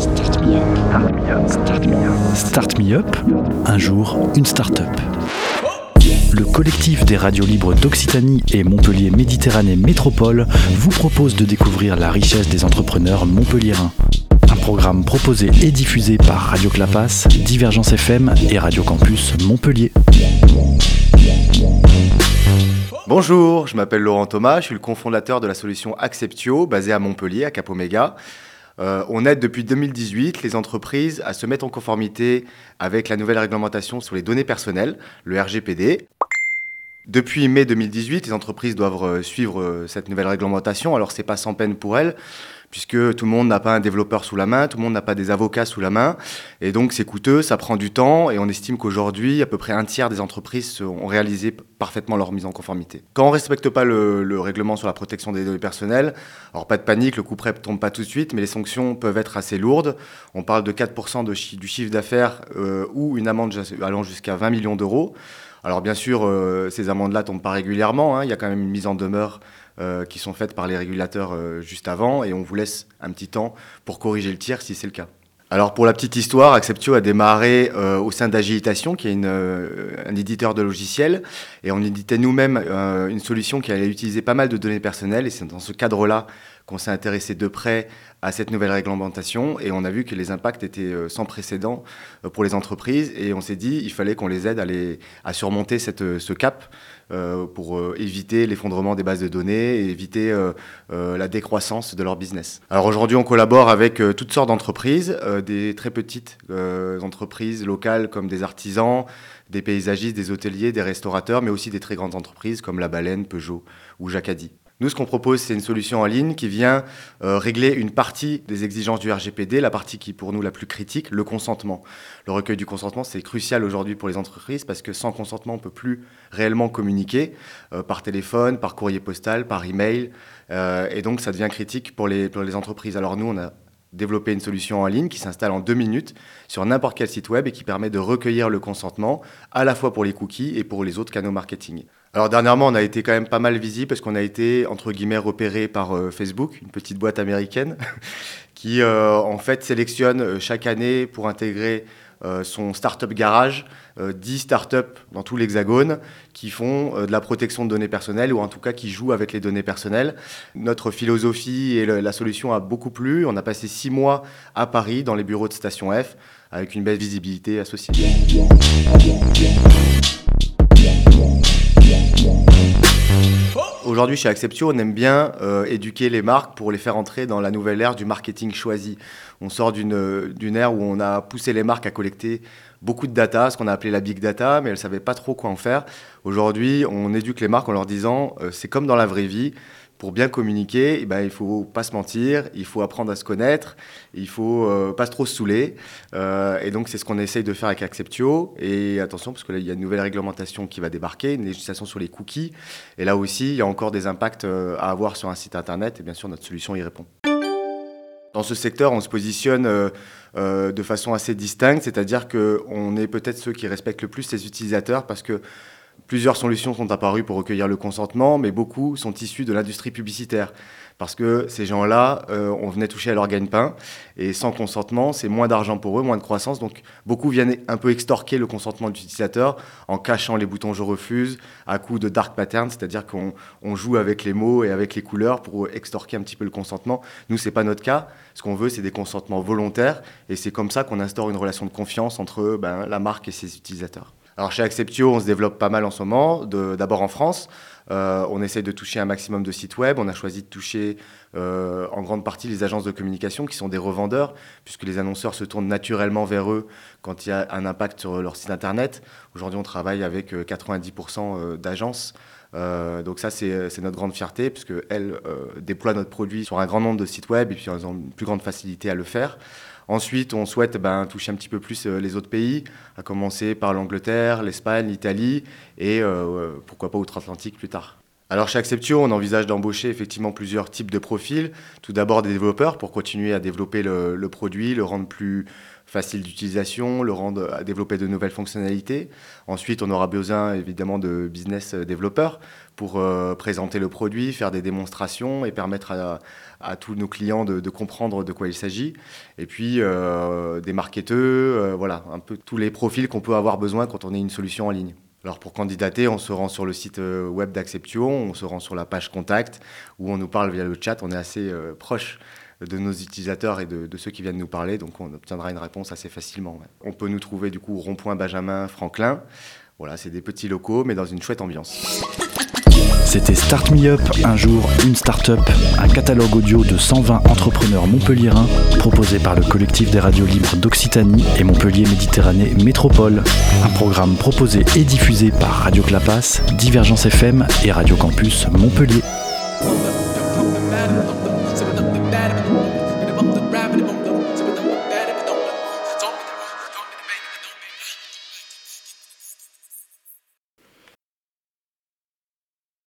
Start me up. Start me up. Start me up. Un jour, une start-up. Le collectif des radios libres d'Occitanie et Montpellier Méditerranée Métropole vous propose de découvrir la richesse des entrepreneurs montpelliérains. Un programme proposé et diffusé par Radio Clapas, Divergence FM et Radio Campus Montpellier. Bonjour, je m'appelle Laurent Thomas, je suis le cofondateur de la solution Acceptio, basée à Montpellier, à Capoméga. Euh, on aide depuis 2018 les entreprises à se mettre en conformité avec la nouvelle réglementation sur les données personnelles, le RGPD. Depuis mai 2018, les entreprises doivent euh, suivre euh, cette nouvelle réglementation. Alors, c'est pas sans peine pour elles, puisque tout le monde n'a pas un développeur sous la main, tout le monde n'a pas des avocats sous la main. Et donc, c'est coûteux, ça prend du temps. Et on estime qu'aujourd'hui, à peu près un tiers des entreprises ont réalisé parfaitement leur mise en conformité. Quand on ne respecte pas le, règlement sur la protection des données personnelles, alors pas de panique, le coup prêt ne tombe pas tout de suite, mais les sanctions peuvent être assez lourdes. On parle de 4% de du chiffre d'affaires euh, ou une amende allant jusqu'à 20 millions d'euros. Alors bien sûr, euh, ces amendes-là tombent pas régulièrement. Hein. Il y a quand même une mise en demeure euh, qui sont faites par les régulateurs euh, juste avant, et on vous laisse un petit temps pour corriger le tir si c'est le cas. Alors pour la petite histoire, Acceptio a démarré au sein d'Agilitation, qui est un éditeur de logiciels, et on éditait nous-mêmes une solution qui allait utiliser pas mal de données personnelles, et c'est dans ce cadre-là qu'on s'est intéressé de près à cette nouvelle réglementation et on a vu que les impacts étaient euh, sans précédent euh, pour les entreprises et on s'est dit il fallait qu'on les aide à, à surmonter cette, euh, ce cap pour éviter l'effondrement des bases de données et éviter la décroissance de leur business. Alors aujourd'hui on collabore avec toutes sortes d'entreprises, des très petites entreprises locales comme des artisans, des paysagistes, des hôteliers, des restaurateurs, mais aussi des très grandes entreprises comme La Baleine, Peugeot ou Jacadi. Nous, ce qu'on propose, c'est une solution en ligne qui vient euh, régler une partie des exigences du RGPD, la partie qui est pour nous la plus critique, le consentement. Le recueil du consentement, c'est crucial aujourd'hui pour les entreprises parce que sans consentement, on ne peut plus réellement communiquer euh, par téléphone, par courrier postal, par email. Euh, et donc, ça devient critique pour les, pour les entreprises. Alors nous, on a développé une solution en ligne qui s'installe en deux minutes sur n'importe quel site web et qui permet de recueillir le consentement à la fois pour les cookies et pour les autres canaux marketing. Alors dernièrement, on a été quand même pas mal visible parce qu'on a été entre guillemets repéré par euh, Facebook, une petite boîte américaine qui euh, en fait sélectionne euh, chaque année pour intégrer son startup garage 10 startups dans tout l'hexagone qui font de la protection de données personnelles ou en tout cas qui jouent avec les données personnelles. Notre philosophie et la solution a beaucoup plu. On a passé six mois à Paris dans les bureaux de Station F avec une belle visibilité associée. Aujourd'hui, chez Acceptio, on aime bien euh, éduquer les marques pour les faire entrer dans la nouvelle ère du marketing choisi. On sort d'une ère où on a poussé les marques à collecter beaucoup de data, ce qu'on a appelé la big data, mais elles ne savaient pas trop quoi en faire. Aujourd'hui, on éduque les marques en leur disant euh, c'est comme dans la vraie vie, pour bien communiquer, eh ben, il faut pas se mentir, il faut apprendre à se connaître, il faut euh, pas trop se saouler. Euh, et donc, c'est ce qu'on essaye de faire avec Acceptio. Et attention, parce que là, il y a une nouvelle réglementation qui va débarquer, une législation sur les cookies. Et là aussi, il y a encore des impacts euh, à avoir sur un site internet. Et bien sûr, notre solution y répond. Dans ce secteur, on se positionne de façon assez distincte, c'est-à-dire qu'on est peut-être ceux qui respectent le plus les utilisateurs parce que Plusieurs solutions sont apparues pour recueillir le consentement, mais beaucoup sont issus de l'industrie publicitaire. Parce que ces gens-là, euh, on venait toucher à leur gagne-pain, et sans consentement, c'est moins d'argent pour eux, moins de croissance. Donc beaucoup viennent un peu extorquer le consentement de l'utilisateur en cachant les boutons je refuse à coup de dark pattern, c'est-à-dire qu'on joue avec les mots et avec les couleurs pour extorquer un petit peu le consentement. Nous, c'est pas notre cas. Ce qu'on veut, c'est des consentements volontaires, et c'est comme ça qu'on instaure une relation de confiance entre ben, la marque et ses utilisateurs. Alors chez Acceptio, on se développe pas mal en ce moment, d'abord en France. Euh, on essaie de toucher un maximum de sites web. On a choisi de toucher euh, en grande partie les agences de communication qui sont des revendeurs, puisque les annonceurs se tournent naturellement vers eux quand il y a un impact sur leur site internet. Aujourd'hui, on travaille avec 90% euh, d'agences. donc ça, c'est notre grande fierté, puisqu'elles déploient notre produit sur un grand nombre de sites web et puis elles ont une plus grande facilité à le faire. Ensuite, on souhaite ben, toucher un petit peu plus euh, les autres pays, à commencer par l'Angleterre, l'Espagne, l'Italie et euh, pourquoi pas Outre-Atlantique plus tard. alors chez Acceptio, on envisage d'embaucher effectivement plusieurs types de profils. Tout d'abord des développeurs pour continuer à développer le, produit, le rendre plus facile d'utilisation, le rendre à développer de nouvelles fonctionnalités. Ensuite, on aura besoin évidemment de business développeurs pour euh, présenter le produit, faire des démonstrations et permettre à, tous nos clients de, comprendre de quoi il s'agit. Et puis euh, des marketeurs, euh, voilà, un peu tous les profils qu'on peut avoir besoin quand on est une solution en ligne. Alors pour candidater, on se rend sur le site euh, web d'Acceptio, on se rend sur la page contact où on nous parle via le chat. On est assez euh, proche de nos utilisateurs et de, ceux qui viennent nous parler, donc on obtiendra une réponse assez facilement. On peut nous trouver du coup rond-point Benjamin Franklin. Voilà, c'est des petits locaux, mais dans une chouette ambiance. C'était Start Me Up, un jour, une start-up, un catalogue audio de 120 entrepreneurs montpelliérains proposé par le collectif des radios libres d'Occitanie et Montpellier Méditerranée Métropole. Un programme proposé et diffusé par Radio Clapas, Divergence FM et Radio Campus Montpellier.